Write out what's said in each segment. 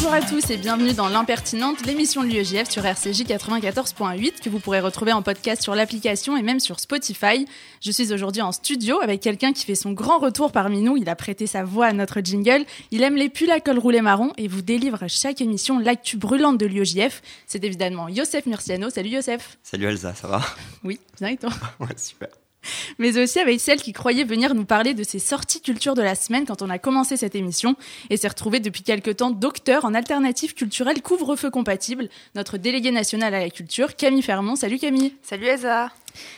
Bonjour à tous et bienvenue dans l'impertinente, l'émission de l'UEJF sur RCJ 94.8 que vous pourrez retrouver en podcast sur l'application et même sur Spotify. Je suis aujourd'hui en studio avec quelqu'un qui fait son grand retour parmi nous. Il a prêté sa voix à notre jingle. Il aime les pulls à col roulé marron et vous délivre chaque émission l'actu brûlante de l'UEJF. C'est évidemment Youssef Murciano. Salut Youssef. Salut Elsa, ça va? Oui, bien et toi? Ouais, super mais aussi avec celle qui croyait venir nous parler de ses sorties culture de la semaine quand on a commencé cette émission et s'est retrouvée depuis quelque temps docteur en alternative culturelle couvre-feu compatible, notre délégué national à la culture, Camille Fermont. Salut Camille. Salut Elsa.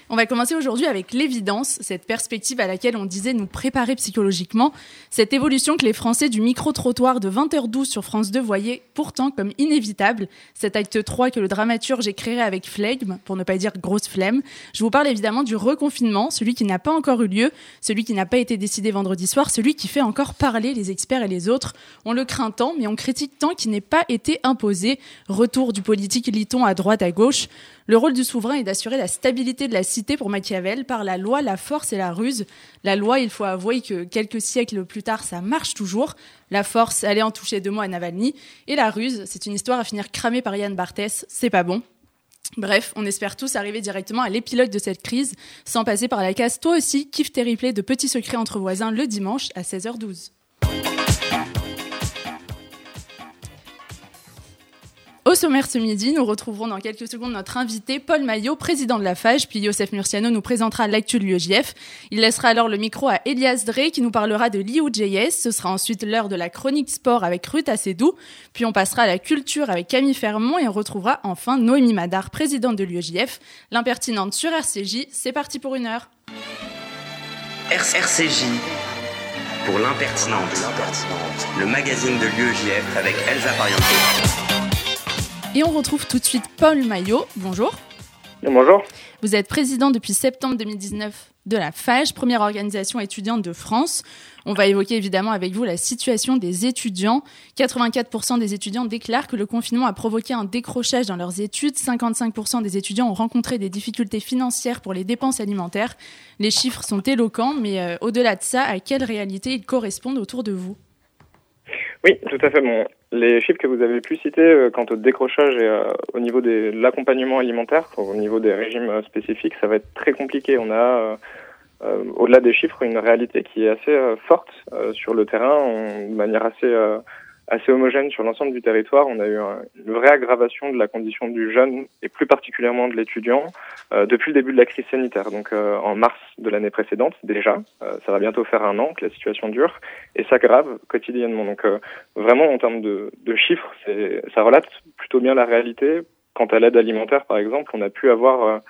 On va commencer aujourd'hui avec l'évidence, cette perspective à laquelle on disait nous préparer psychologiquement, cette évolution que les Français du micro-trottoir de 20h12 sur France 2 voyaient pourtant comme inévitable, cet acte 3 que le dramaturge créé avec flegme, pour ne pas dire grosse flemme. Je vous parle évidemment du reconfinement, celui qui n'a pas encore eu lieu, celui qui n'a pas été décidé vendredi soir, celui qui fait encore parler les experts et les autres. On le craint tant, mais on critique tant qu'il n'ait pas été imposé. Retour du politique liton à droite à gauche. Le rôle du souverain est d'assurer la stabilité de la cité pour Machiavel par la loi, la force et la ruse. La loi, il faut avouer que quelques siècles plus tard, ça marche toujours. La force, est en toucher deux mots à Navalny. Et la ruse, c'est une histoire à finir cramée par Yann Barthès. C'est pas bon. Bref, on espère tous arriver directement à l'épilogue de cette crise, sans passer par la case toi aussi, kiff tes de petits secrets entre voisins le dimanche à 16h12. Au sommaire ce midi, nous retrouverons dans quelques secondes notre invité Paul Maillot, président de la FAGE, puis Youssef Murciano nous présentera l'actu de l'UEJF. Il laissera alors le micro à Elias Drey qui nous parlera de l'IUJS. Ce sera ensuite l'heure de la chronique sport avec Ruth Assedou, puis on passera à la culture avec Camille Fermont et on retrouvera enfin Noémie Madar, présidente de l'UEJF. L'impertinente sur RCJ, c'est parti pour une heure. RCJ pour l'impertinente, le magazine de l'UEJF avec Elsa Parianto. Et on retrouve tout de suite Paul Maillot. Bonjour. Bonjour. Vous êtes président depuis septembre 2019 de la FAGE, première organisation étudiante de France. On va évoquer évidemment avec vous la situation des étudiants. 84% des étudiants déclarent que le confinement a provoqué un décrochage dans leurs études. 55% des étudiants ont rencontré des difficultés financières pour les dépenses alimentaires. Les chiffres sont éloquents, mais euh, au-delà de ça, à quelle réalité ils correspondent autour de vous? Oui, tout à fait. Bon, les chiffres que vous avez pu citer euh, quant au décrochage et euh, au niveau de l'accompagnement alimentaire, au niveau des régimes euh, spécifiques, ça va être très compliqué. On a, au-delà des chiffres, une réalité qui est assez forte sur le terrain, de manière assez assez homogène sur l'ensemble du territoire. On a eu une vraie aggravation de la condition du jeune et plus particulièrement de l'étudiant euh, depuis le début de la crise sanitaire. Donc euh, en mars de l'année précédente déjà, euh, ça va bientôt faire un an que la situation dure et s'aggrave quotidiennement. Donc vraiment en termes de, de chiffres, ça relate plutôt bien la réalité. Quant à l'aide alimentaire par exemple, on a pu avoir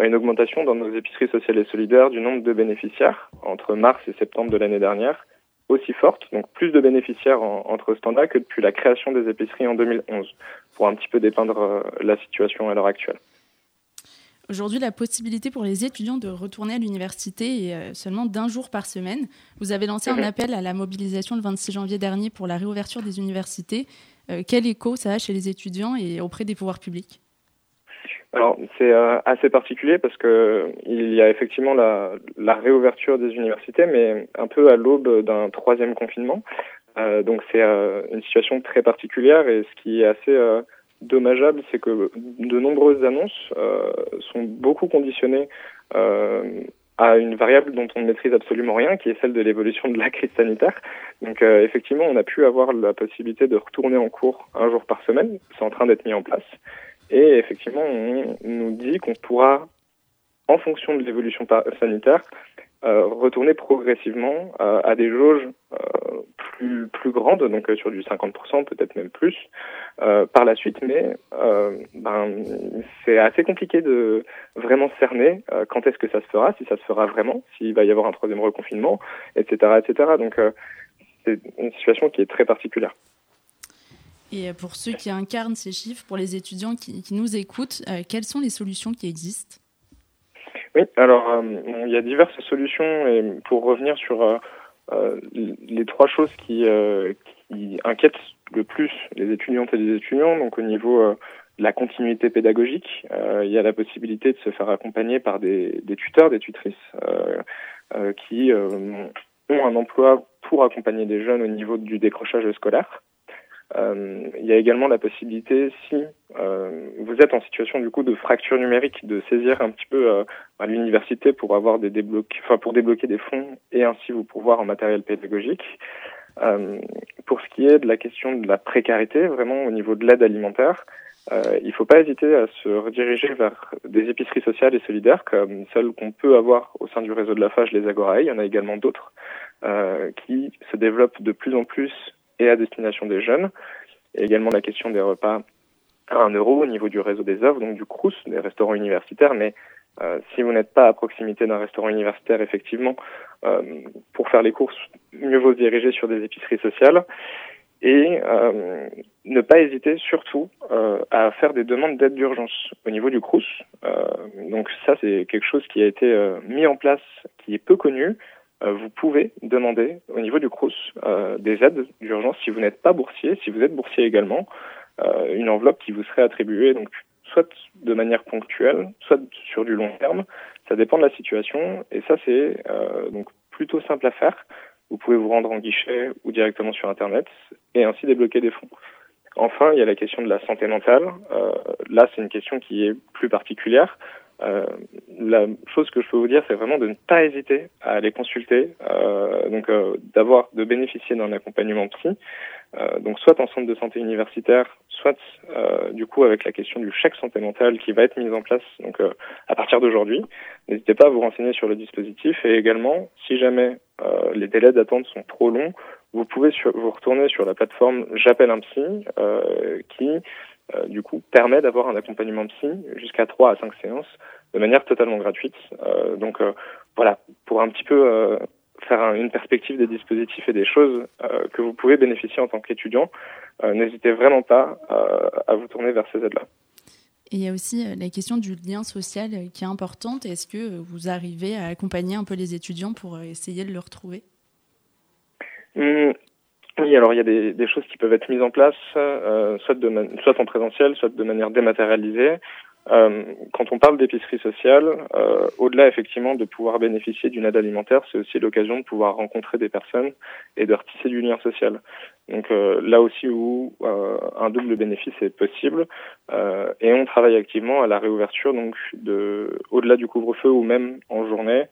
une augmentation dans nos épiceries sociales et solidaires du nombre de bénéficiaires entre mars et septembre de l'année dernière aussi forte, donc plus de bénéficiaires entre standards que depuis la création des épiceries en 2011, pour un petit peu dépeindre euh, la situation à l'heure actuelle. Aujourd'hui, la possibilité pour les étudiants de retourner à l'université est euh, seulement d'un jour par semaine. Vous avez lancé un mhm. appel à la mobilisation le 26 janvier dernier pour la réouverture des universités. Euh, quel écho ça a chez les étudiants et auprès des pouvoirs publics? Alors c'est euh, assez particulier parce que il y a effectivement la, réouverture des universités, mais un peu à l'aube d'un troisième confinement. Euh, donc c'est euh, une situation très particulière et ce qui est assez dommageable, c'est que de nombreuses annonces sont beaucoup conditionnées à une variable dont on ne maîtrise absolument rien, qui est celle de l'évolution de la crise sanitaire. Donc effectivement, on a pu avoir la possibilité de retourner en cours un jour par semaine. C'est en train d'être mis en place. Et effectivement, on nous dit qu'on pourra, en fonction de l'évolution sanitaire, euh, retourner progressivement euh, à des jauges euh, plus plus grandes, donc sur du 50%, peut-être même plus, par la suite. Mais ben, c'est assez compliqué de vraiment cerner quand est-ce que ça se fera, si ça se fera vraiment, s'il va y avoir un troisième reconfinement, etc., etc. Donc c'est une situation qui est très particulière. Et pour ceux qui incarnent ces chiffres, pour les étudiants qui, nous écoutent, euh, quelles sont les solutions qui existent? Oui, alors euh, il y a diverses solutions et pour revenir sur euh, les trois choses qui, qui, inquiètent le plus les étudiantes et les étudiants, donc au niveau la continuité pédagogique. il y a la possibilité de se faire accompagner par des, des tuteurs, des tutrices qui ont un emploi pour accompagner des jeunes au niveau du décrochage scolaire. Euh, il y a également la possibilité, si euh, vous êtes en situation du coup de fracture numérique, de saisir un petit peu euh, l'université pour avoir des débloquer, enfin pour débloquer des fonds et ainsi vous pourvoir en matériel pédagogique. Euh, pour ce qui est de la question de la précarité, vraiment au niveau de l'aide alimentaire, euh, il ne faut pas hésiter à se rediriger vers des épiceries sociales et solidaires comme celles qu'on peut avoir au sein du réseau de la FAGE, les Agorae. Il y en a également d'autres qui se développent de plus en plus à destination des jeunes. Et également la question des repas à 1 euro au niveau du réseau des œuvres, donc du CRUS, des restaurants universitaires. Mais euh, si vous n'êtes pas à proximité d'un restaurant universitaire, effectivement, euh, pour faire les courses, mieux vaut se diriger sur des épiceries sociales. Et euh, ne pas hésiter surtout à faire des demandes d'aide d'urgence au niveau du CRUS. Donc ça, c'est quelque chose qui a été mis en place, qui est peu connu, vous pouvez demander au niveau du CRUS euh, des aides d'urgence si vous n'êtes pas boursier, si vous êtes boursier également, euh, une enveloppe qui vous serait attribuée donc soit de manière ponctuelle, soit sur du long terme. Ça dépend de la situation et ça c'est donc plutôt simple à faire. Vous pouvez vous rendre en guichet ou directement sur Internet et ainsi débloquer des fonds. Enfin, il y a la question de la santé mentale. Euh, là, c'est une question qui est plus particulière. Euh, la chose que je peux vous dire, c'est vraiment de ne pas hésiter à aller consulter, euh, donc euh, d'avoir, de bénéficier d'un accompagnement psy, euh, donc soit en centre de santé universitaire, soit du coup avec la question du chèque santé mentale qui va être mise en place donc à partir d'aujourd'hui. N'hésitez pas à vous renseigner sur le dispositif et également, si jamais les délais d'attente sont trop longs, vous pouvez vous retourner sur la plateforme J'appelle un psy qui euh, du coup, permet d'avoir un accompagnement psy jusqu'à 3 à 5 séances de manière totalement gratuite. Euh, donc euh, voilà, pour un petit peu faire une perspective des dispositifs et des choses que vous pouvez bénéficier en tant qu'étudiant, n'hésitez vraiment pas à vous tourner vers ces aides-là. Et il y a aussi la question du lien social qui est importante. Est-ce que vous arrivez à accompagner un peu les étudiants pour essayer de le retrouver? Mmh, oui, alors il y a des, des, choses qui peuvent être mises en place, euh, soit, de soit en présentiel, soit de manière dématérialisée. Euh, quand on parle d'épicerie sociale, euh, au-delà effectivement de pouvoir bénéficier d'une aide alimentaire, c'est aussi l'occasion de pouvoir rencontrer des personnes et de retisser du lien social. Donc euh, là aussi où euh, un double bénéfice est possible, euh, et on travaille activement à la réouverture donc de au-delà du couvre-feu ou même en journée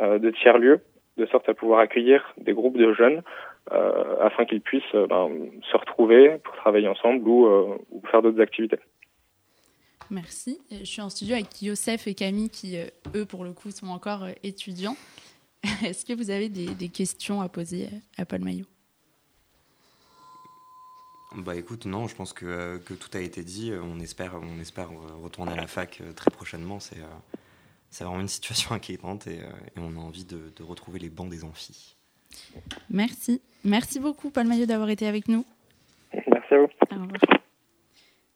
de tiers lieux, de sorte à pouvoir accueillir des groupes de jeunes afin qu'ils puissent euh, ben, se retrouver pour travailler ensemble ou, euh, ou faire d'autres activités. Merci. Je suis en studio avec Youssef et Camille qui, eux, pour le coup, sont encore étudiants. Est-ce que vous avez des, des, questions à poser à Paul Maillot? Bah écoute, non, je pense que, que, tout a été dit. On espère, on espère retourner à la fac très prochainement. C'est c'est vraiment une situation inquiétante et, et on a envie de, de retrouver les bancs des amphis. Merci. Merci beaucoup, Paul Maillot, d'avoir été avec nous. Merci à vous.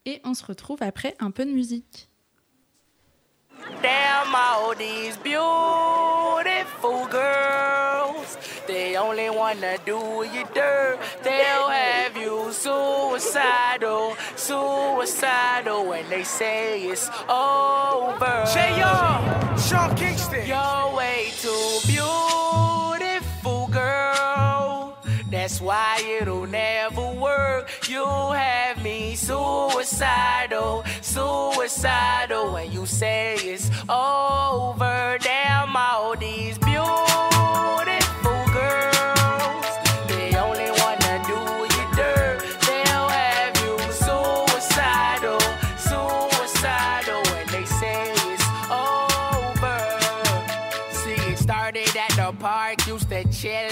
Et on se retrouve après un peu de musique. Damn all these beautiful girls. They only wanna do you dirt. They'll have you suicidal, suicidal when they say it's over. J.R. Sean Kingston. You're way too That's why it'll never work. You have me suicidal, suicidal when you say it's over. Damn all these beautiful girls. They only wanna do you dirt. They'll have you suicidal, suicidal when they say it's over. See, it started at the park, used to chill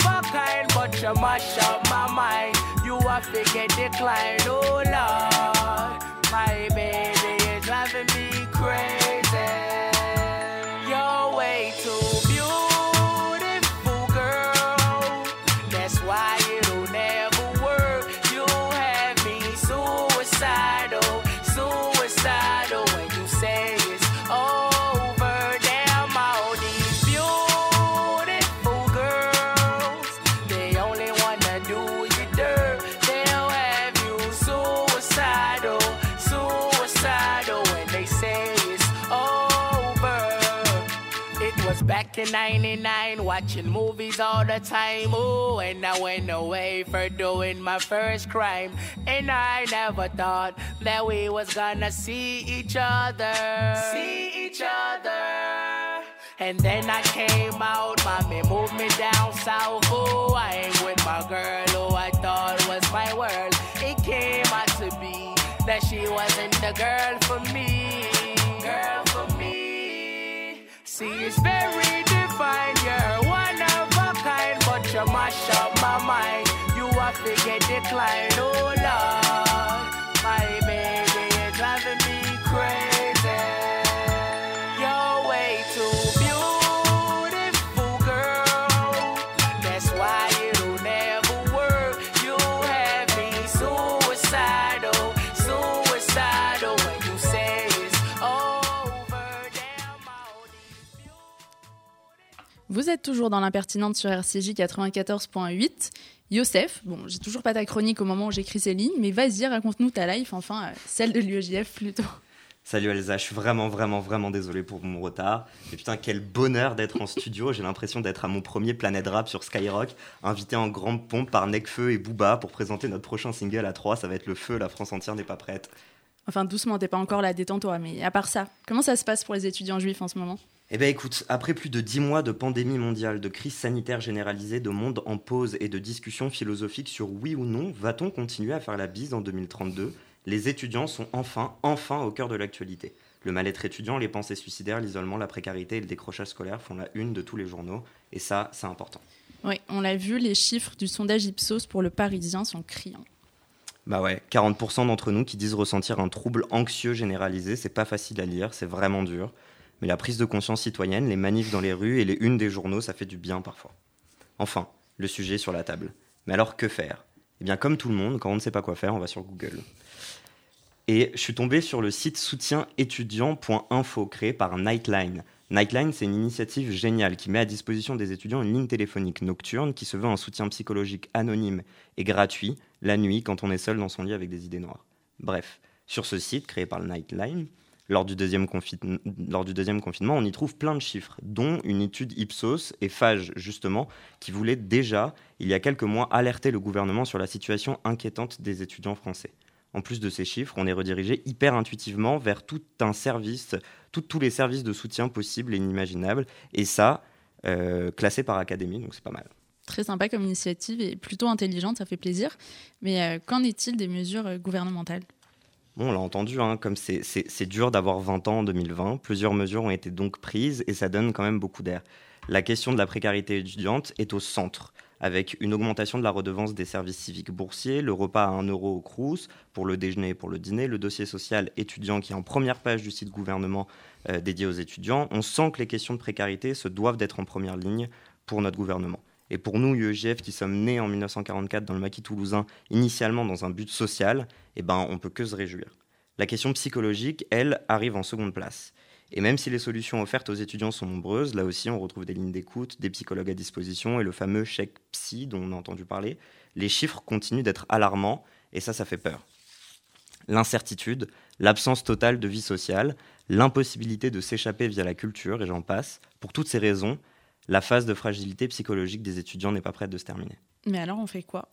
kind, but you mash up my mind. You have to get declined, oh Lord. My baby, is driving me crazy. You're way too beautiful, girl. That's why it'll never work. You have me suicidal, suicidal in 99, watching movies all the time. Ooh, and I went away for doing my first crime. And I never thought that we was gonna see each other. See each other. And then I came out, mommy moved me down south. Ooh, I ain't with my girl who I thought was my world. It came out to be that she wasn't the girl for me. Girl for me. See, it's very you mash up my mind. You have to get declined. Oh, Lord. Vous êtes toujours dans l'impertinente sur RCJ 94.8. Youssef, bon, j'ai toujours pas ta chronique au moment où j'écris ces lignes, mais vas-y, raconte-nous ta life, enfin, euh, celle de l'UEJF plutôt. Salut Elsa, je suis vraiment, vraiment, vraiment désolé pour mon retard. Mais putain, quel bonheur d'être en studio. J'ai l'impression d'être à mon premier Planète Rap sur Skyrock, invité en grande pompe par Necfeu et Booba pour présenter notre prochain single à 3. Ça va être le feu, la France entière n'est pas prête. Enfin, doucement, t'es pas encore là, détends-toi, mais à part ça, comment ça se passe pour les étudiants juifs en ce moment? Eh ben écoute, après plus de 10 mois de pandémie mondiale, de crise sanitaire généralisée, de monde en pause et de discussions philosophiques sur oui ou non, va-t-on continuer à faire la bise en 2032 Les étudiants sont enfin, enfin au cœur de l'actualité. Le mal-être étudiant, les pensées suicidaires, l'isolement, la précarité et le décrochage scolaire font la une de tous les journaux, et ça, c'est important. Oui, on l'a vu, les chiffres du sondage Ipsos pour le Parisien sont criants. Bah ouais, 40% d'entre nous qui disent ressentir un trouble anxieux généralisé, c'est pas facile à lire, c'est vraiment dur. Mais la prise de conscience citoyenne, les manifs dans les rues et les unes des journaux, ça fait du bien parfois. Enfin, le sujet sur la table. Mais alors que faire? Eh bien, comme tout le monde, quand on ne sait pas quoi faire, on va sur Google. Et je suis tombé sur le site soutienétudiant.info créé par Nightline. Nightline, c'est une initiative géniale qui met à disposition des étudiants une ligne téléphonique nocturne qui se veut un soutien psychologique anonyme et gratuit la nuit quand on est seul dans son lit avec des idées noires. Bref, sur ce site créé par Nightline, lors du, deuxième confinement, on y trouve plein de chiffres, dont une étude Ipsos et Fage, justement, qui voulait déjà, il y a quelques mois, alerter le gouvernement sur la situation inquiétante des étudiants français. En plus de ces chiffres, on est redirigé hyper intuitivement vers tout un service, tous les services de soutien possibles et inimaginables, et ça, euh, classé par académie, donc c'est pas mal. Très sympa comme initiative et plutôt intelligente, ça fait plaisir. Mais euh, qu'en est-il des mesures gouvernementales? On l'a entendu, hein, comme c'est dur d'avoir 20 ans en 2020, plusieurs mesures ont été donc prises et ça donne quand même beaucoup d'air. La question de la précarité étudiante est au centre, avec une augmentation de la redevance des services civiques boursiers, le repas à 1 euro au Crous pour le déjeuner et pour le dîner, le dossier social étudiant qui est en première page du site gouvernement euh, dédié aux étudiants. On sent que les questions de précarité se doivent d'être en première ligne pour notre gouvernement. Et pour nous, UEJF, qui sommes nés en 1944 dans le maquis toulousain, initialement dans un but social, eh ben, on peut que se réjouir. La question psychologique, elle, arrive en seconde place. Et même si les solutions offertes aux étudiants sont nombreuses, là aussi on retrouve des lignes d'écoute, des psychologues à disposition et le fameux chèque psy dont on a entendu parler, les chiffres continuent d'être alarmants et ça, ça fait peur. L'incertitude, l'absence totale de vie sociale, l'impossibilité de s'échapper via la culture et j'en passe, pour toutes ces raisons, la phase de fragilité psychologique des étudiants n'est pas prête de se terminer. Mais alors, on fait quoi?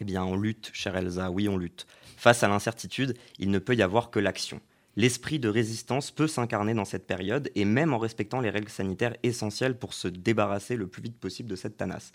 Eh bien, on lutte, chère Elsa, oui, on lutte. Face à l'incertitude, il ne peut y avoir que l'action. L'esprit de résistance peut s'incarner dans cette période, et même en respectant les règles sanitaires essentielles pour se débarrasser le plus vite possible de cette tanasse.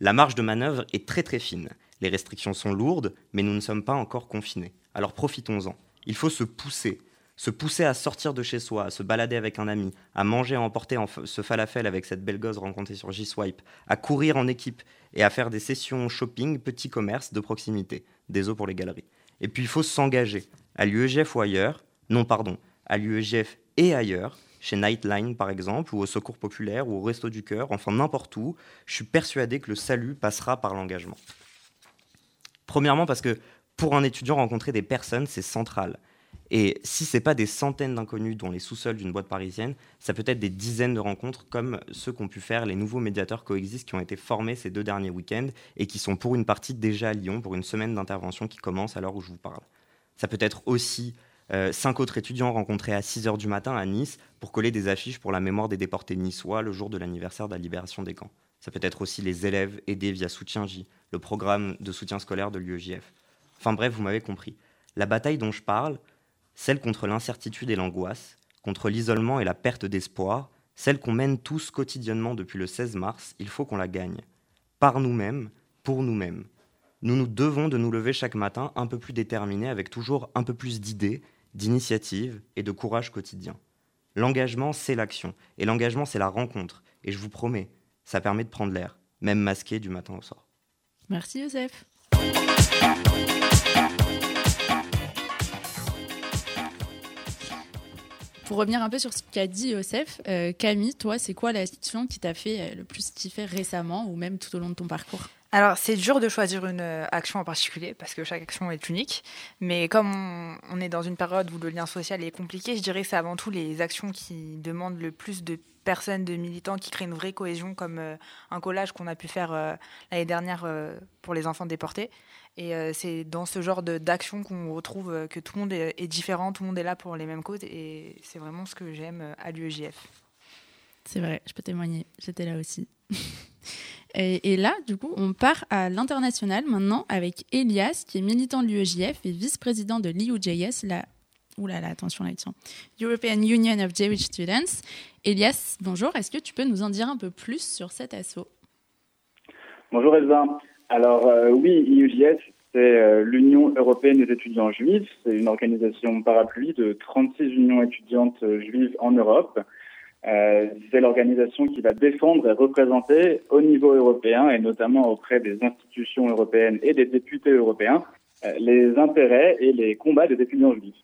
La marge de manœuvre est très très fine. Les restrictions sont lourdes, mais nous ne sommes pas encore confinés. Alors profitons-en. Il faut se pousser. Se pousser à sortir de chez soi, à se balader avec un ami, à manger, à emporter ce falafel avec cette belle gosse rencontrée sur J-Swipe, à courir en équipe et à faire des sessions shopping, petits commerces de proximité, des eaux pour les galeries. Et puis il faut s'engager, à l'UEGF ou ailleurs, non pardon, à l'UEGF et ailleurs, chez Nightline par exemple, ou au Secours Populaire, ou au Resto du Cœur, enfin n'importe où, je suis persuadé que le salut passera par l'engagement. Premièrement parce que pour un étudiant, rencontrer des personnes, c'est central. Et si ce n'est pas des centaines d'inconnus dans les sous-sols d'une boîte parisienne, ça peut être des dizaines de rencontres comme ceux qu'ont pu faire les nouveaux médiateurs coexistent qui ont été formés ces deux derniers week-ends et qui sont pour une partie déjà à Lyon pour une semaine d'intervention qui commence à l'heure où je vous parle. Ça peut être aussi euh, cinq autres étudiants rencontrés à 6 h du matin à Nice pour coller des affiches pour la mémoire des déportés niçois le jour de l'anniversaire de la libération des camps. Ça peut être aussi les élèves aidés via Soutien J, le programme de soutien scolaire de l'UEJF. Enfin bref, vous m'avez compris. La bataille dont je parle, celle contre l'incertitude et l'angoisse, contre l'isolement et la perte d'espoir, celle qu'on mène tous quotidiennement depuis le 16 mars, il faut qu'on la gagne. Par nous-mêmes, pour nous-mêmes. Nous nous devons de nous lever chaque matin un peu plus déterminés, avec toujours un peu plus d'idées, d'initiatives et de courage quotidien. L'engagement, c'est l'action. Et l'engagement, c'est la rencontre. Et je vous promets, ça permet de prendre l'air, même masqué du matin au soir. Merci Joseph. Pour revenir un peu sur ce qu'a dit Joseph, euh, Camille, toi, c'est quoi la situation qui t'a fait euh, le plus kiffer récemment ou même tout au long de ton parcours? Alors, c'est dur de choisir une euh, action en particulier parce que chaque action est unique. Mais comme on, est dans une période où le lien social est compliqué, je dirais que c'est avant tout les actions qui demandent le plus de personnes, de militants, qui créent une vraie cohésion, comme un collage qu'on a pu faire l'année dernière pour les enfants déportés. Et euh, c'est dans ce genre d'action qu'on retrouve euh, que tout le monde est, différent, tout le monde est là pour les mêmes causes. Et c'est vraiment ce que j'aime euh, à l'UEJF. C'est vrai, je peux témoigner. J'étais là aussi. et, là, du coup, on part à l'international maintenant avec Elias, qui est militant de l'UEJF et vice-président de l'IUJS, la Ouh là là, attention là, European Union of Jewish Students. Elias, bonjour. Est-ce que tu peux nous en dire un peu plus sur cet assaut? Bonjour Elsa. Alors euh, oui, IUJS, c'est euh, l'Union européenne des étudiants juifs. C'est une organisation parapluie de 36 unions étudiantes euh, juives en Europe. c'est l'organisation qui va défendre et représenter au niveau européen et notamment auprès des institutions européennes et des députés européens les intérêts et les combats des étudiants juifs.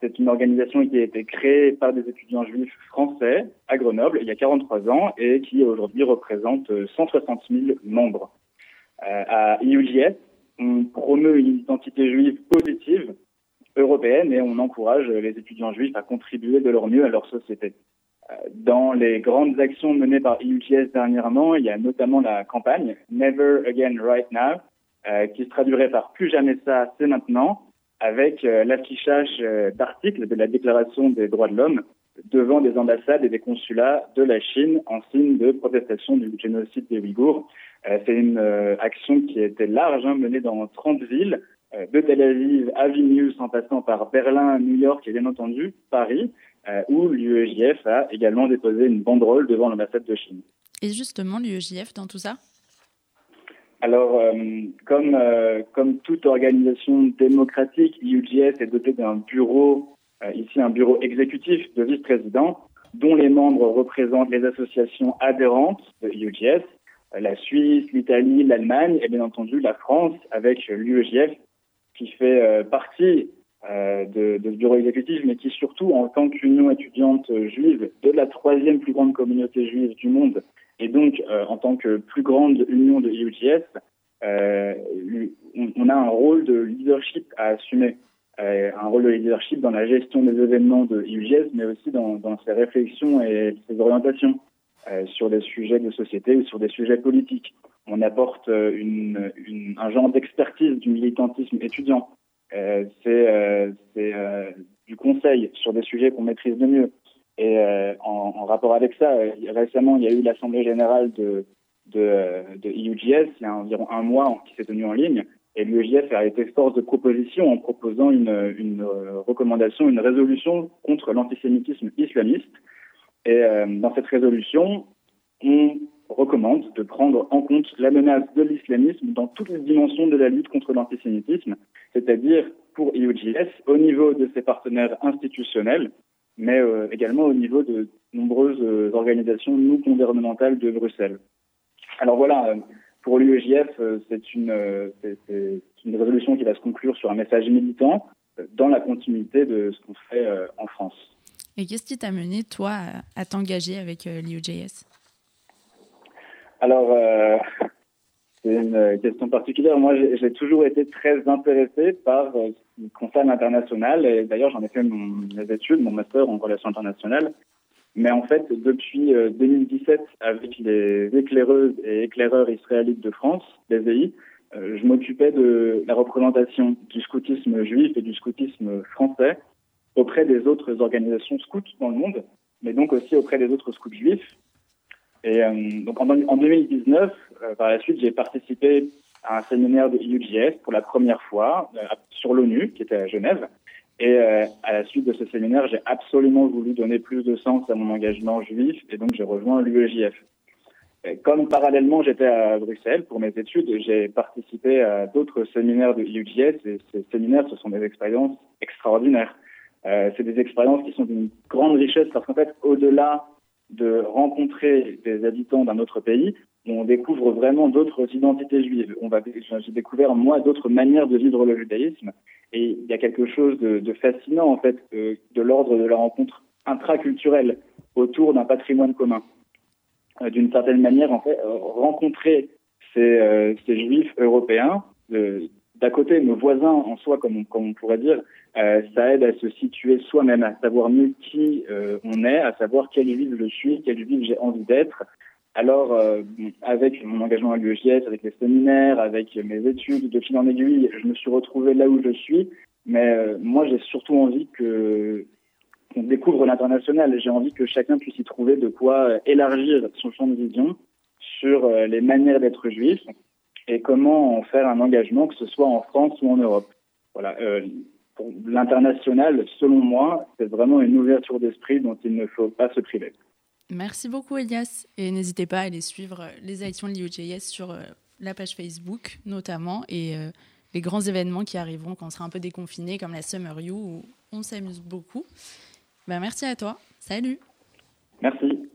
C'est une organisation qui a été créée par des étudiants juifs français à Grenoble il y a 43 ans et qui aujourd'hui représente 160 000 membres. Euh, à IUJS, on promeut une identité juive positive européenne et on encourage les étudiants juifs à contribuer de leur mieux à leur société. Euh, dans les grandes actions menées par IUJS dernièrement, il y a notamment la campagne Never Again Right Now, euh, qui se traduirait par Plus jamais ça, c'est maintenant, avec l'affichage d'articles de la Déclaration des droits de l'homme devant des ambassades et des consulats de la Chine en signe de protestation du génocide des Ouïghours euh, c'est une euh, action qui a été large, hein, menée dans 30 villes, euh, de Tel Aviv à Vilnius, en passant par Berlin, New York et bien entendu Paris, où l'UEJF a également déposé une banderole devant l'ambassade de Chine. Et justement, l'UEJF dans tout ça? Alors, comme, comme toute organisation démocratique, l'UEJF est doté d'un bureau, ici un bureau exécutif de vice-président, dont les membres représentent les associations adhérentes de l'UEJF, la Suisse, l'Italie, l'Allemagne et bien entendu la France avec l'UEJF qui fait euh, partie euh, de, de, ce bureau exécutif, mais qui surtout, en tant qu'union étudiante juive de la troisième plus grande communauté juive du monde, et donc euh, en tant que plus grande union de UGS, on, a un rôle de leadership à assumer, de leadership dans la gestion des événements de UGS, mais aussi dans, ses réflexions et ses orientations. Euh, sur des sujets de société ou sur des sujets politiques. On apporte euh, un genre d'expertise du militantisme étudiant. Euh, c'est du conseil sur des sujets qu'on maîtrise de mieux. Et en, rapport avec ça, récemment, il y a eu l'Assemblée générale de, de, il y a environ un mois, qui s'est tenue en ligne. Et l'UEJF a été force de proposition en proposant une, une recommandation, une résolution contre l'antisémitisme islamiste et euh, dans cette résolution, on recommande de prendre en compte la menace de l'islamisme dans toutes les dimensions de la lutte contre l'antisémitisme, c'est-à-dire pour IUGS au niveau de ses partenaires institutionnels, mais euh, également au niveau de nombreuses euh, organisations non gouvernementales de Bruxelles. Alors voilà, pour l'UEJF, c'est une, une résolution qui va se conclure sur un message militant dans la continuité de ce qu'on fait en France. Et qu'est-ce qui t'a mené, toi, à, t'engager avec euh, l'IUJS Alors, euh, c'est une question particulière. Moi, j'ai toujours été très intéressé par euh, ce qui concerne l'international. Et d'ailleurs, j'en ai fait mes études, mon master en relations internationales. Mais en fait, depuis 2017, avec les éclaireuses et éclaireurs israélites de France, les EI, je m'occupais de la représentation du scoutisme juif et du scoutisme français auprès des autres organisations scouts dans le monde, mais donc aussi auprès des autres scouts juifs. Et euh, donc en, 2019, euh, par la suite, j'ai participé à un séminaire de UGS pour la première fois euh, sur l'ONU, qui était à Genève. Et à la suite de ce séminaire, j'ai absolument voulu donner plus de sens à mon engagement juif, et donc j'ai rejoint l'UEJF. Comme parallèlement j'étais à Bruxelles pour mes études, j'ai participé à d'autres séminaires de UGS, et ces séminaires, ce sont des expériences extraordinaires. Euh, c'est des expériences qui sont d'une grande richesse parce qu'en fait, au-delà de rencontrer des habitants d'un autre pays, on découvre vraiment d'autres identités juives. J'ai découvert moi d'autres manières de vivre le judaïsme, et il y a quelque chose de, de fascinant en fait euh, de l'ordre de la rencontre intraculturelle autour d'un patrimoine commun. Euh, d'une certaine manière, en fait, rencontrer ces, ces juifs européens, d'à côté nos voisins en soi, comme on pourrait dire, euh, ça aide à se situer soi-même, à savoir mieux qui euh, on est, à savoir quelle ville je suis, quelle ville j'ai envie d'être. Alors, euh, avec mon engagement à l'UEJS, avec les séminaires, avec mes études de fil en aiguille, je me suis retrouvé là où je suis. Mais moi, j'ai surtout envie qu'on découvre l'international. J'ai envie que chacun puisse y trouver de quoi élargir son champ de vision sur les manières d'être juif et comment en faire un engagement, que ce soit en France ou en Europe. Voilà l'international, selon moi, c'est vraiment une ouverture d'esprit dont il ne faut pas se priver. Merci beaucoup, Elias. Et n'hésitez pas à aller suivre euh, les actions de l'IOJS sur euh, la page Facebook, notamment, et euh, les grands événements qui arriveront quand on sera un peu déconfiné, comme la Summer You, où on s'amuse beaucoup. Ben, merci à toi. Salut. Merci.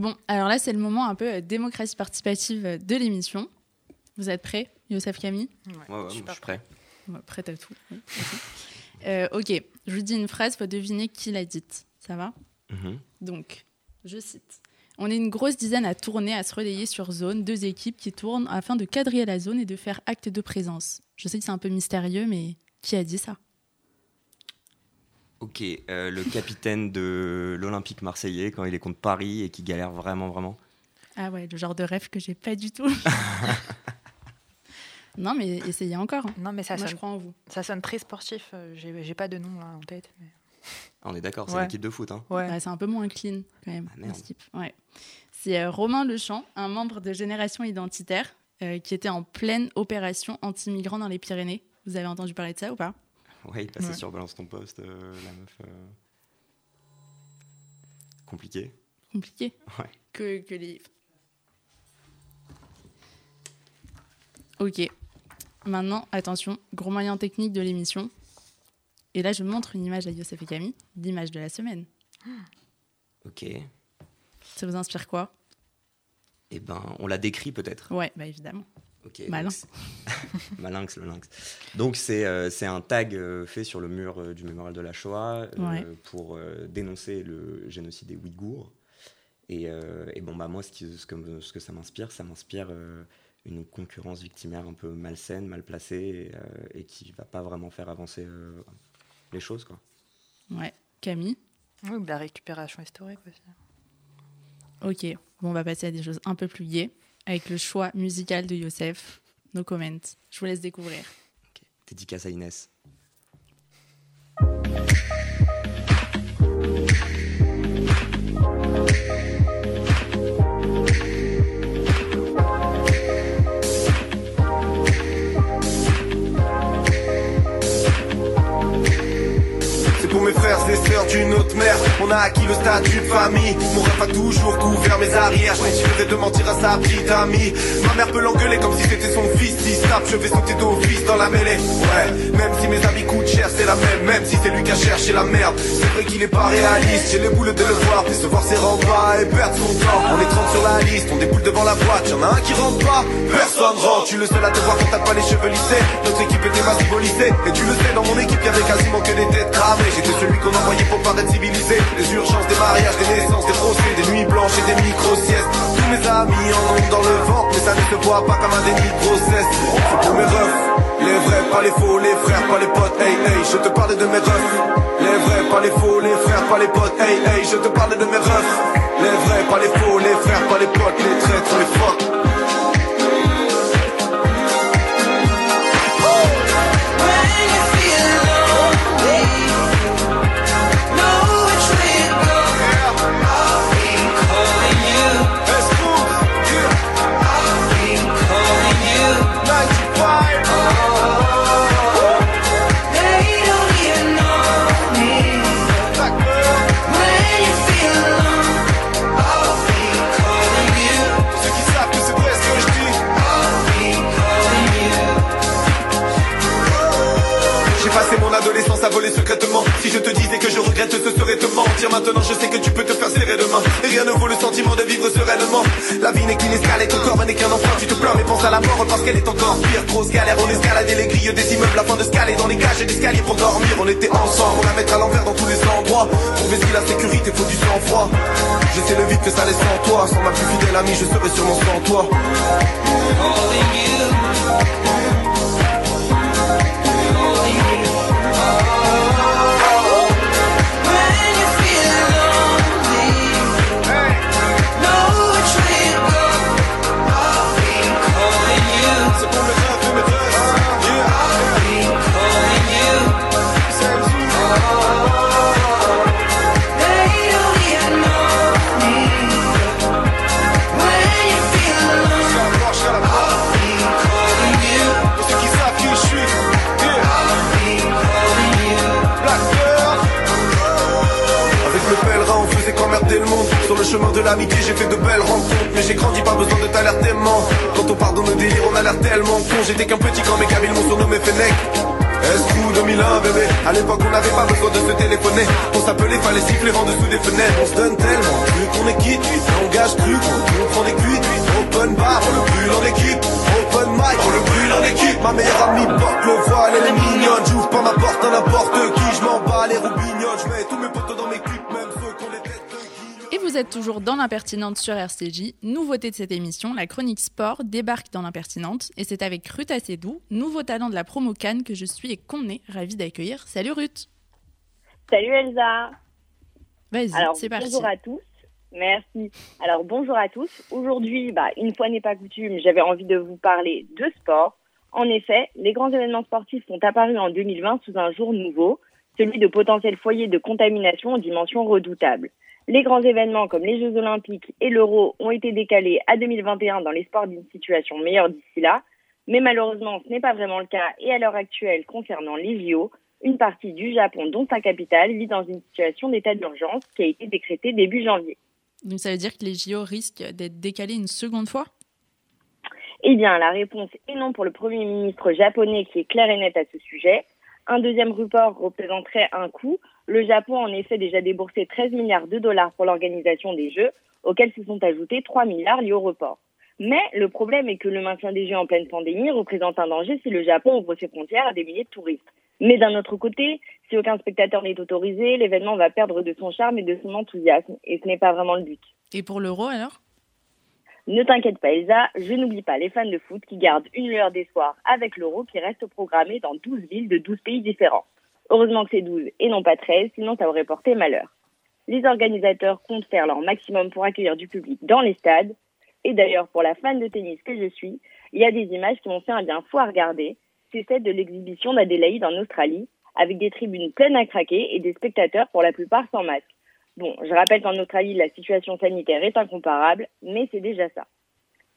Bon, alors là, c'est le moment un peu démocratie participative de l'émission. Vous êtes prêts, Youssef Camille Ouais, ouais, je suis prêt. prête à tout. Euh, ok, je vous dis une phrase, faut deviner qui l'a dite. Ça va? Mhm. Donc, je cite. On est une grosse dizaine à tourner, à se relayer sur zone, deux équipes qui tournent afin de quadriller la zone et de faire acte de présence. Je sais que c'est un peu mystérieux, mais qui a dit ça? Ok, euh, le capitaine de l'Olympique marseillais quand il est contre Paris et qui galère vraiment, vraiment. Ah ouais, le genre de rêve que j'ai pas du tout. non, mais essayez encore. Hein. Non, mais ça sonne, je crois en vous. Ça sonne très sportif. Euh, j'ai pas de nom là en tête. On est d'accord, c'est une équipe de foot. Hein. Ouais. c'est un peu moins clean quand même. Ah. Ouais. C'est euh, Romain Lechamp, un membre de Génération Identitaire, qui était en pleine opération anti-migrants dans les Pyrénées. Vous avez entendu parler de ça ou pas? Ouais, il passait sur Balance ton poste, euh, la meuf. Euh. Compliqué. Compliqué Ouais. Que, que les. Ok. Maintenant, attention, gros moyen technique de l'émission. Et là, je montre une image à Youssef et Camille, l'image de la semaine. Ok. Ça vous inspire quoi? Eh ben, on l'a décrit peut-être. Ouais, bah évidemment. Malin. Malinx, le lynx. Donc, c'est euh, un tag euh, fait sur le mur euh, du mémorial de la Shoah pour dénoncer le génocide des Ouïghours. Et, et bon, bah, moi, ce, ce, que, ce que ça m'inspire, ça m'inspire une concurrence victimaire un peu malsaine, mal placée et, qui va pas vraiment faire avancer les choses. Quoi. Ouais. Camille? Oui, de la récupération historique aussi. Ok, bon, on va passer à des choses un peu plus gaies avec le choix musical de Youssef. No comment. Je vous laisse découvrir. Okay. Dédicace à Inès. Le statut de famille. Mon rêve a toujours couvert mes arrières. Je continuerai de mentir à sa petite amie. Ma mère peut l'engueuler comme si c'était son fils. Si snap, je vais sauter d'office dans la mêlée. Ouais, même si mes amis coûtent cher, c'est la même. Même si c'est lui qui a cherché la merde. C'est vrai qu'il est pas réaliste. J'ai les boules de le voir. voir ses pas et perdre son temps. On est 30 sur la liste, on déboule devant la boîte. Y'en a un qui rentre pas, personne rentre. Tu le seul à te voir quand t'as pas les cheveux lissés. Notre équipe était pas symbolisée. Et tu le sais, dans mon équipe, y'avait quasiment que des têtes cramées. J'étais celui qu'on envoyait pour paraître civilisé. Les urgences, des mariages, des naissances, des procès, des nuits blanches et des micro-siestes. Tous mes amis en ont dans le ventre, mais ça ne se voit pas comme un déni de grossesse. C'est pour mes refs, les vrais, pas les faux, les frères, pas les potes. Hey, hey, je te parle de mes refs. Les vrais, pas les faux, les frères, pas les potes. Hey, hey, je te parle de mes refs. Les vrais, pas les faux, les frères, pas les potes, les traîtres, les fuck. Je serais sûrement sans toi. Chemin de l'amitié, j'ai fait de belles rencontres. Mais j'ai grandi, pas besoin de t'alertement. Quand on part dans nos délires, on a l'air tellement con. J'étais qu'un petit quand mes cabines m'ont surnommé Fennec. Escou 2001 bébé? À l'époque on n'avait pas besoin de se téléphoner On s'appelait, fallait siffler en dessous des fenêtres On se donne tellement, plus qu'on est quitte Langage cru, on prend des cuites Open bar, on le brûle en équipe Open mic, on le brûle en équipe Ma meilleure amie porte le voile, elle est mignonne J'ouvre pas ma porte à n'importe qui Je m'en bats les roubignoles, je mets tous mes potos dans mes clips vous êtes toujours dans l'impertinente sur RCJ. Nouveauté de cette émission, la chronique sport débarque dans l'impertinente et c'est avec Ruth Assedou, nouveau talent de la promo Cannes que je suis et qu'on est ravi d'accueillir. Salut Ruth. Salut Elsa. Vas-y, c'est parti. Bonjour à tous. Merci. Alors bonjour à tous. Aujourd'hui, bah, une fois n'est pas coutume, j'avais envie de vous parler de sport. En effet, les grands événements sportifs sont apparus en 2020 sous un jour nouveau, celui de potentiels foyers de contamination aux dimensions redoutables. Les grands événements comme les Jeux Olympiques et l'Euro ont été décalés à 2021 dans l'espoir d'une situation meilleure d'ici là. Mais malheureusement, ce n'est pas vraiment le cas. Et à l'heure actuelle, concernant les JO, une partie du Japon, dont sa capitale, vit dans une situation d'état d'urgence qui a été décrétée début janvier. Donc ça veut dire que les JO risquent d'être décalés une seconde fois? Eh bien, la réponse est non pour le Premier ministre japonais qui est clair et net à ce sujet. Un deuxième report représenterait un coût le Japon a en effet déjà déboursé 13 milliards de dollars pour l'organisation des Jeux, auxquels se sont ajoutés 3 milliards liés au report. Mais le problème est que le maintien des Jeux en pleine pandémie représente un danger si le Japon ouvre ses frontières à des milliers de touristes. Mais d'un autre côté, si aucun spectateur n'est autorisé, l'événement va perdre de son charme et de son enthousiasme, et ce n'est pas vraiment le but. Et pour l'euro alors? Ne t'inquiète pas Elsa, je n'oublie pas les fans de foot qui gardent une lueur d'espoir avec l'euro qui reste programmé dans 12 villes de 12 pays différents. Heureusement que c'est 12 et non pas 13, sinon ça aurait porté malheur. Les organisateurs comptent faire leur maximum pour accueillir du public dans les stades. Et d'ailleurs, pour la fan de tennis que je suis, il y a des images qui m'ont fait un bien fou à regarder. C'est celle de l'exhibition d'Adélaïde en Australie, avec des tribunes pleines à craquer et des spectateurs pour la plupart sans masque. Bon, je rappelle qu'en Australie, la situation sanitaire est incomparable, mais c'est déjà ça.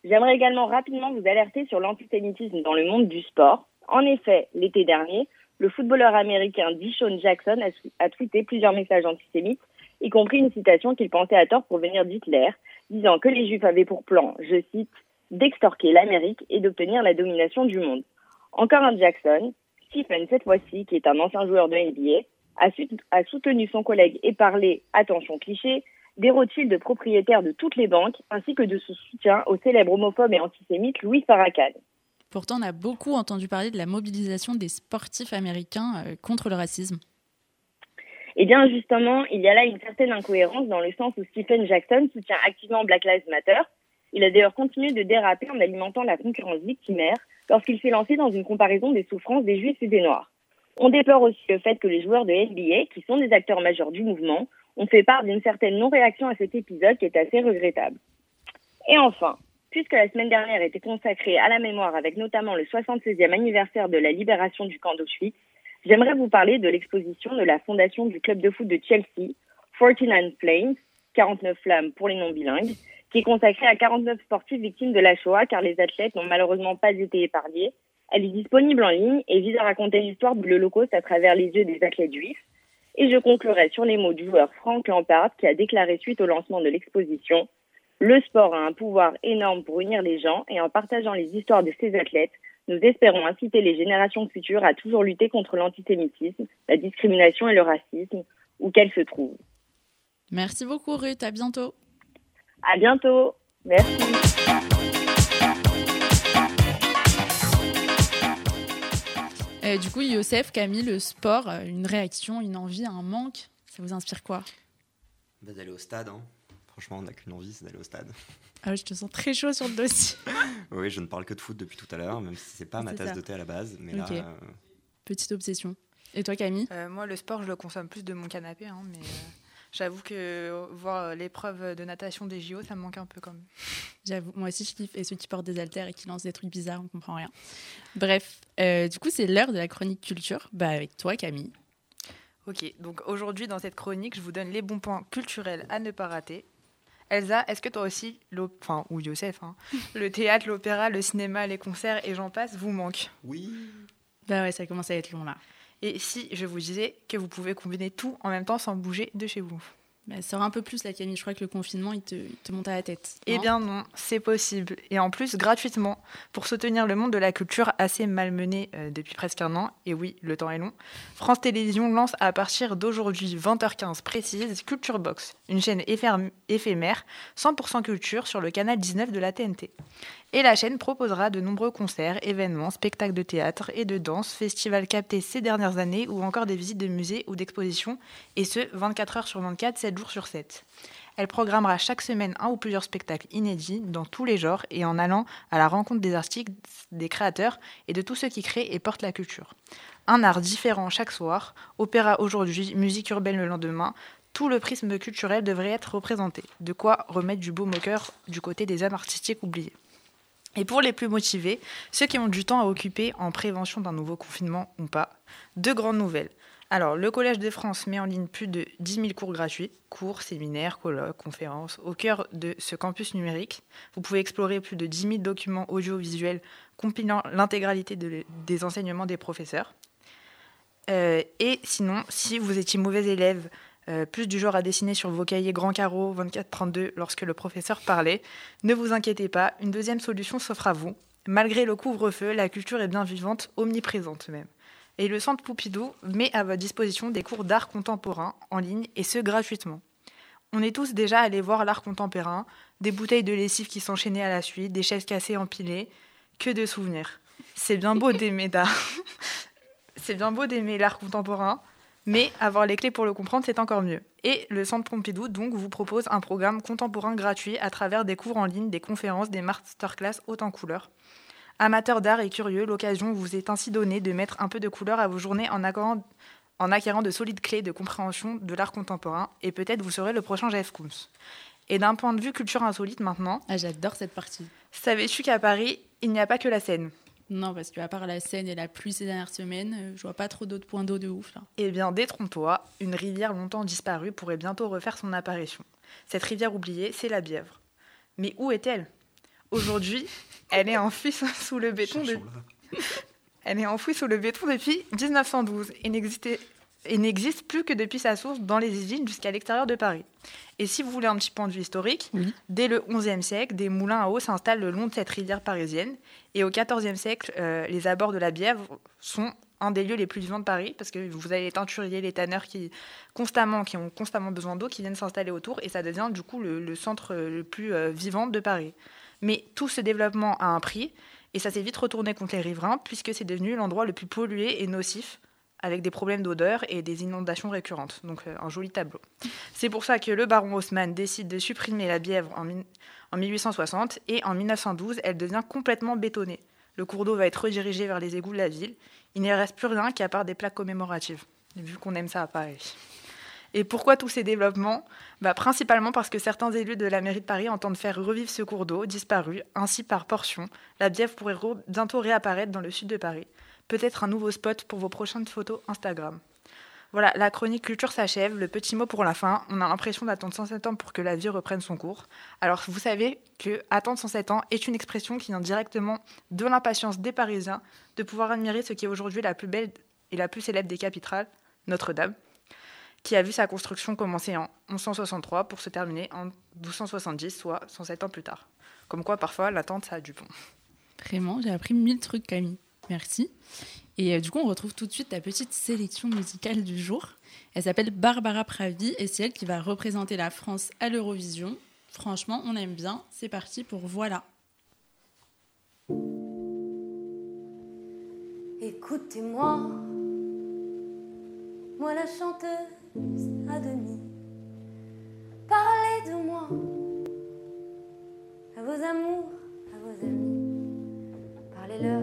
J'aimerais également rapidement vous alerter sur l'antisémitisme dans le monde du sport. En effet, l'été dernier, le footballeur américain Dishon Jackson a, tweeté plusieurs messages antisémites, y compris une citation qu'il pensait à tort pour venir d'Hitler, disant que les Juifs avaient pour plan, je cite, d'extorquer l'Amérique et d'obtenir la domination du monde. Encore un Jackson, Stephen cette fois-ci, qui est un ancien joueur de NBA, a, soutenu son collègue et parlé, attention cliché, des Rothschild propriétaires de toutes les banques, ainsi que de ce soutien au célèbre homophobe et antisémite Louis Farrakhan. Pourtant, on a beaucoup entendu parler de la mobilisation des sportifs américains euh, contre le racisme. Eh bien, justement, il y a là une certaine incohérence dans le sens où Stephen Jackson soutient activement Black Lives Matter. Il a d'ailleurs continué de déraper en alimentant la concurrence victimaire lorsqu'il s'est lancé dans une comparaison des souffrances des Juifs et des Noirs. On déplore aussi le fait que les joueurs de NBA, qui sont des acteurs majeurs du mouvement, ont fait part d'une certaine non-réaction à cet épisode qui est assez regrettable. Et enfin, puisque la semaine dernière était consacrée à la mémoire avec notamment le 76e anniversaire de la libération du camp d'Auschwitz, j'aimerais vous parler de l'exposition de la fondation du club de foot de Chelsea, 49 Flames, 49 flammes pour les non-bilingues, qui est consacrée à 49 sportifs victimes de la Shoah car les athlètes n'ont malheureusement pas été épargnés. Elle est disponible en ligne et vise à raconter l'histoire de l'Holocauste à travers les yeux des athlètes juifs. Et je conclurai sur les mots du joueur Frank Lampard qui a déclaré suite au lancement de l'exposition Le sport a un pouvoir énorme pour unir les gens et en partageant les histoires de ces athlètes, nous espérons inciter les générations futures à toujours lutter contre l'antisémitisme, la discrimination et le racisme, où qu'elles se trouvent. Merci beaucoup Ruth, à bientôt. À bientôt. Merci. Euh, du coup, Youssef, Camille, le sport, euh, une réaction, une envie, un manque, ça vous inspire quoi? Bah, D'aller au stade. Hein. Franchement, on n'a qu'une envie, c'est d'aller au stade. Ah, je te sens très chaud sur le dossier. oui, je ne parle que de foot depuis tout à l'heure, même si c'est pas ma tasse de thé à la base. Mais là, euh, Petite obsession. Et toi, Camille? Moi, le sport, je le consomme plus de mon canapé, hein, mais J'avoue que voir l'épreuve de natation des JO, ça me manque un peu quand même. J'avoue, moi aussi je kiffe. Et ceux qui portent des haltères et qui lancent des trucs bizarres, on comprend rien. Bref, euh, du coup, c'est l'heure de la chronique culture. Bah, avec toi, Camille. Ok, donc aujourd'hui, dans cette chronique, je vous donne les bons points culturels à ne pas rater. Elsa, est-ce que toi aussi, enfin, ou Youssef, hein, le théâtre, l'opéra, le cinéma, les concerts et j'en passe vous manquent Oui. Bah ouais, ça commence à être long là. Et si je vous disais que vous pouvez combiner tout en même temps sans bouger de chez vous? Bah, sort un peu plus la Camille. Je crois que le confinement, il te, te monte à la tête. Eh bien non, c'est possible. Et en plus, gratuitement, pour soutenir le monde de la culture assez malmené euh, depuis presque un an. Et oui, le temps est long. France Télévisions lance à partir d'aujourd'hui 20h15 précise Culture Box, une chaîne éphémère 100% culture sur le canal 19 de la TNT. Et la chaîne proposera de nombreux concerts, événements, spectacles de théâtre et de danse, festivals captés ces dernières années ou encore des visites de musées ou d'expositions, et ce 24 heures sur 24, 7 jours sur 7. Elle programmera chaque semaine un ou plusieurs spectacles inédits dans tous les genres et en allant à la rencontre des artistes, des créateurs et de tous ceux qui créent et portent la culture. Un art différent chaque soir, opéra aujourd'hui, musique urbaine le lendemain, tout le prisme culturel devrait être représenté. De quoi remettre du beau moqueur du côté des âmes artistiques oubliées. Et pour les plus motivés, ceux qui ont du temps à occuper en prévention d'un nouveau confinement ou pas, deux grandes nouvelles. Alors, le Collège de France met en ligne plus de 10 000 cours gratuits, cours, séminaires, colloques, conférences, au cœur de ce campus numérique. Vous pouvez explorer plus de 10 000 documents audiovisuels compilant l'intégralité des enseignements des professeurs. Euh, et sinon, si vous étiez mauvais élève, euh, plus du genre à dessiner sur vos cahiers grand carreau 24-32 lorsque le professeur parlait. Ne vous inquiétez pas, une deuxième solution s'offre à vous. Malgré le couvre-feu, la culture est bien vivante, omniprésente même. Et le Centre Poupidou met à votre disposition des cours d'art contemporain en ligne, et ce gratuitement. On est tous déjà allés voir l'art contemporain, des bouteilles de lessive qui s'enchaînaient à la suite, des chaises cassées empilées, que de souvenirs. C'est bien beau d'aimer C'est bien beau d'aimer l'art contemporain, mais avoir les clés pour le comprendre, c'est encore mieux. Et le Centre Pompidou donc vous propose un programme contemporain gratuit à travers des cours en ligne, des conférences, des masterclass haute en couleurs. Amateurs d'art et curieux, l'occasion vous est ainsi donnée de mettre un peu de couleur à vos journées en acquérant, en acquérant de solides clés de compréhension de l'art contemporain et peut-être vous serez le prochain Jeff Koons. Et d'un point de vue culture insolite maintenant. Ah, j'adore cette partie. Savais-tu qu'à Paris, il n'y a pas que la Seine non, parce qu'à part la Seine et la pluie ces dernières semaines, euh, je vois pas trop d'autres points d'eau de ouf. Là. Eh bien, détrompe-toi, une rivière longtemps disparue pourrait bientôt refaire son apparition. Cette rivière oubliée, c'est la Bièvre. Mais où est-elle? Aujourd'hui, elle est en fuite sous le béton de... Elle est enfouie sous le béton depuis 1912 et n'existait et n'existe plus que depuis sa source dans les usines jusqu'à l'extérieur de Paris. Et si vous voulez un petit point de vue historique, Oui. dès le XIe siècle, des moulins à eau s'installent le long de cette rivière parisienne. Et au XIVe siècle, euh, les abords de la Bièvre sont un des lieux les plus vivants de Paris parce que vous avez les teinturiers, les tanneurs qui constamment, qui ont constamment besoin d'eau, qui viennent s'installer autour et ça devient du coup le, le centre euh, le plus euh, vivant de Paris. Mais tout ce développement a un prix et ça s'est vite retourné contre les riverains puisque c'est devenu l'endroit le plus pollué et nocif avec des problèmes d'odeur et des inondations récurrentes. Donc euh, un joli tableau. C'est pour ça que le baron Haussmann décide de supprimer la Bièvre en, mi- en 1860 et en 1912, elle devient complètement bétonnée. Le cours d'eau va être redirigé vers les égouts de la ville. Il n'y reste plus rien qu'à part des plaques commémoratives, vu qu'on aime ça à Paris. Et pourquoi tous ces développements? Bah, Principalement parce que certains élus de la mairie de Paris entendent faire revivre ce cours d'eau disparu, ainsi par portion. La Bièvre pourrait bientôt réapparaître dans le sud de Paris. Peut-être un nouveau spot pour vos prochaines photos Instagram. Voilà, la chronique culture s'achève. Le petit mot pour la fin. On a l'impression d'attendre 107 ans pour que la vie reprenne son cours. Alors, vous savez que attendre 107 ans est une expression qui vient directement de l'impatience des Parisiens de pouvoir admirer ce qui est aujourd'hui la plus belle et la plus célèbre des capitales, Notre-Dame, qui a vu sa construction commencer en 1163 pour se terminer en 1270, soit 107 ans plus tard. Comme quoi, parfois, l'attente, ça a du bon. Vraiment, j'ai appris mille trucs, Camille. Merci. Et euh, du coup, on retrouve tout de suite ta petite sélection musicale du jour. Elle s'appelle Barbara Pravi et c'est elle qui va représenter la France à l'Eurovision. Franchement, on aime bien. C'est parti pour Voilà. Écoutez-moi, moi la chanteuse à demi. Parlez de moi à vos amours, à vos amis. Parlez-leur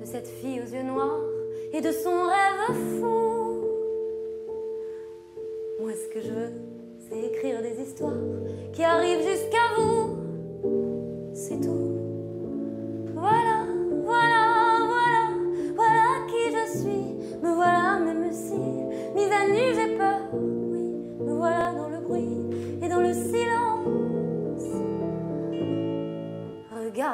de cette fille aux yeux noirs et de son rêve fou. Moi, ce que je veux, c'est écrire des histoires qui arrivent jusqu'à vous. C'est tout.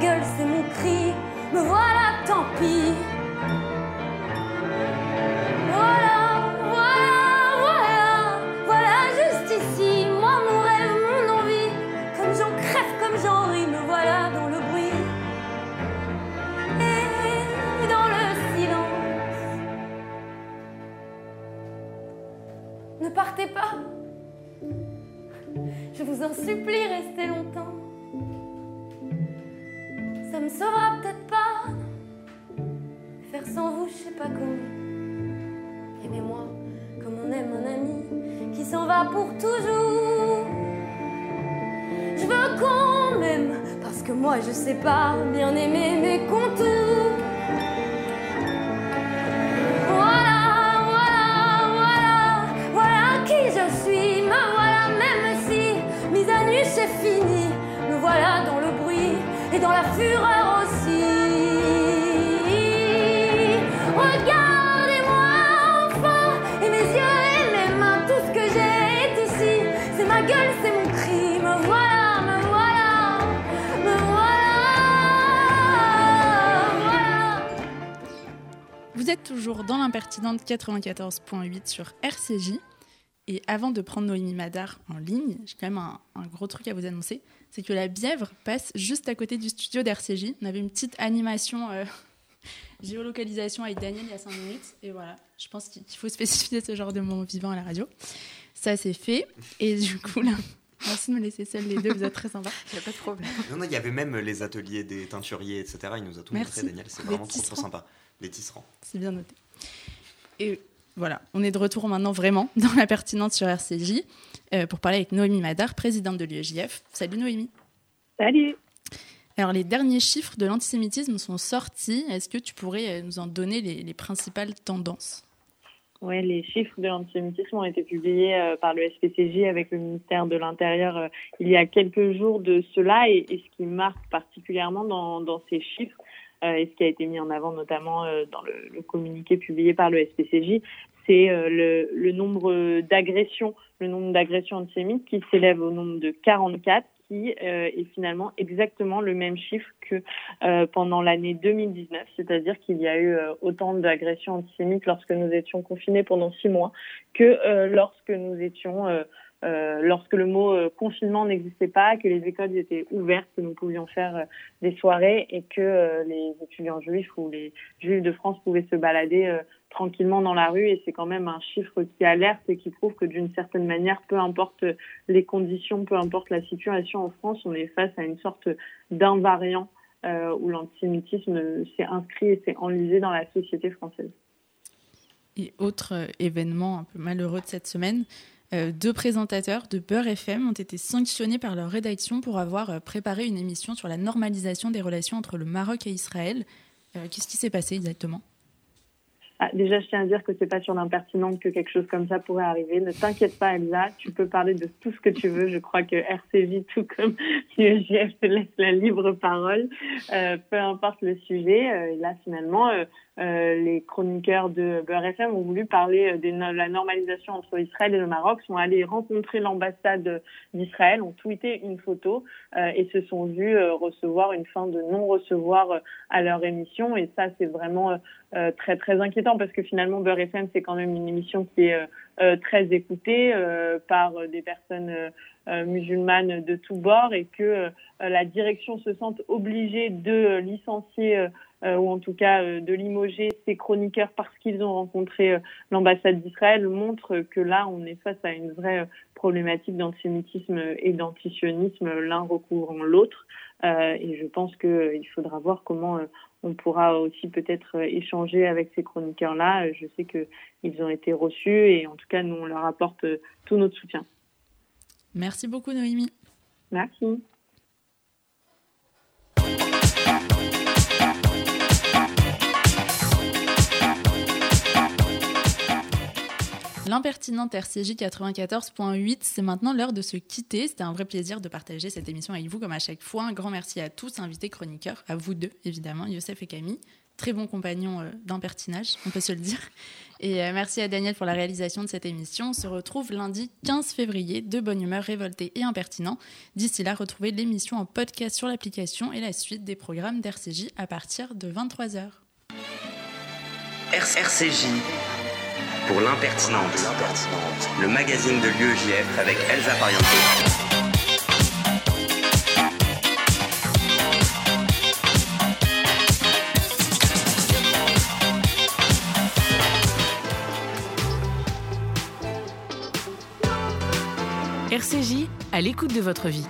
C'est mon cri. Me voilà, tant pis. Voilà, voilà, voilà, voilà, juste ici, moi, mon rêve, mon envie. Comme j'en crève, comme j'en ris, me voilà dans le bruit et dans le silence. Ne partez pas, je vous en supplie, restez longtemps. Me sauvera peut-être pas. Faire sans vous, je sais pas comment. Aimez-moi comme on aime un ami qui s'en va pour toujours. Je veux qu'on m'aime parce que moi je sais pas bien aimer mes contours. Et dans la fureur aussi. Regardez-moi enfin, et mes yeux et mes mains, tout ce que j'ai est ici. C'est ma gueule, c'est mon cri. Me voilà, me voilà, me voilà, voilà. Vous êtes toujours dans l'impertinente 94.8 sur RCJ. Et avant de prendre Noémie Madar en ligne, j'ai quand même un, un gros truc à vous annoncer. C'est que la Bièvre passe juste à côté du studio d'RCJ. On avait une petite animation euh, géolocalisation avec Daniel il y a 5 minutes. Et voilà, je pense qu'il faut spécifier ce genre de moment vivant à la radio. Ça, c'est fait. Et du coup, là, merci de me laisser seule les deux, vous êtes très sympas. Il n'y a pas de problème. Non, non, il y avait même les ateliers des teinturiers, etc. Il nous a tout Merci. montré, Daniel. C'est vraiment trop, trop sympa. Les tisserands. C'est bien noté. Et voilà, on est de retour maintenant vraiment dans la pertinente sur RCJ euh, pour parler avec Noémie Madar, présidente de l'UEJF. Salut Noémie. Salut. Alors les derniers chiffres de l'antisémitisme sont sortis. Est-ce que tu pourrais nous en donner les, les principales tendances? Oui, les chiffres de l'antisémitisme ont été publiés euh, par le SPCJ avec le ministère de l'Intérieur euh, il y a quelques jours de cela. Et, et ce qui marque particulièrement dans, dans ces chiffres, euh, et ce qui a été mis en avant notamment dans le, le, communiqué publié par le SPCJ, c'est le, le, nombre d'agressions, le nombre d'agressions antisémites qui s'élève au nombre de 44 qui euh, est finalement exactement le même chiffre que euh, pendant l'année 2019, c'est-à-dire qu'il y a eu euh, autant d'agressions antisémites lorsque nous étions confinés pendant six mois que lorsque nous étions euh, lorsque le mot euh, confinement n'existait pas, que les écoles étaient ouvertes, que nous pouvions faire euh, des soirées et que les étudiants juifs ou les juifs de France pouvaient se balader tranquillement dans la rue. Et c'est quand même un chiffre qui alerte et qui prouve que d'une certaine manière, peu importe les conditions, peu importe la situation en France, on est face à une sorte d'invariant où l'antisémitisme s'est inscrit et s'est enlisé dans la société française. Et autre événement un peu malheureux de cette semaine, euh, deux présentateurs de Beurre FM ont été sanctionnés par leur rédaction pour avoir euh, préparé une émission sur la normalisation des relations entre le Maroc et Israël. Euh, qu'est-ce qui s'est passé exactement? Ah, déjà, je tiens à dire que c'est pas sur l'impertinente que quelque chose comme ça pourrait arriver. Ne t'inquiète pas, Elsa. Tu peux parler de tout ce que tu veux. Je crois que RCJ, tout comme UEJF, te laisse la libre parole. Euh, peu importe le sujet. Euh, et là, finalement, euh, euh, les chroniqueurs de Beurre ont voulu parler de la normalisation entre Israël et le Maroc, sont allés rencontrer l'ambassade d'Israël, ont tweeté une photo et se sont vus recevoir une fin de non-recevoir à leur émission. Et ça, c'est vraiment euh, très très inquiétant parce que finalement Beurre FM c'est quand même une émission qui est euh, euh très écoutée euh, par des personnes musulmanes de tous bords et que la direction se sente obligée de licencier ou en tout cas de limoger ces chroniqueurs parce qu'ils ont rencontré l'ambassade d'Israël montre que là on est face à une vraie problématique d'antisémitisme et d'antisionisme l'un recouvrant l'autre et je pense qu'il faudra voir comment on pourra aussi peut-être euh, échanger avec ces chroniqueurs-là. Euh, je sais qu'ils ont été reçus et en tout cas, nous, on leur apporte euh, tout notre soutien. Merci beaucoup, Noémie. Merci. L'impertinente RCJ 94.8, c'est maintenant l'heure de se quitter. C'était un vrai plaisir de partager cette émission avec vous, comme à chaque fois. Un grand merci à tous, invités chroniqueurs, à vous deux, évidemment, Youssef et Camille. Très bons compagnons euh, d'impertinage, on peut se le dire. Et euh, merci à Daniel pour la réalisation de cette émission. On se retrouve lundi 15 février, de bonne humeur, révolté et impertinent. D'ici là, retrouvez l'émission en podcast sur l'application et la suite des programmes d'RCJ à partir de 23h. RCJ pour l'impertinente, le magazine de l'UEJF avec Elsa Pariente. RCJ, à l'écoute de votre vie.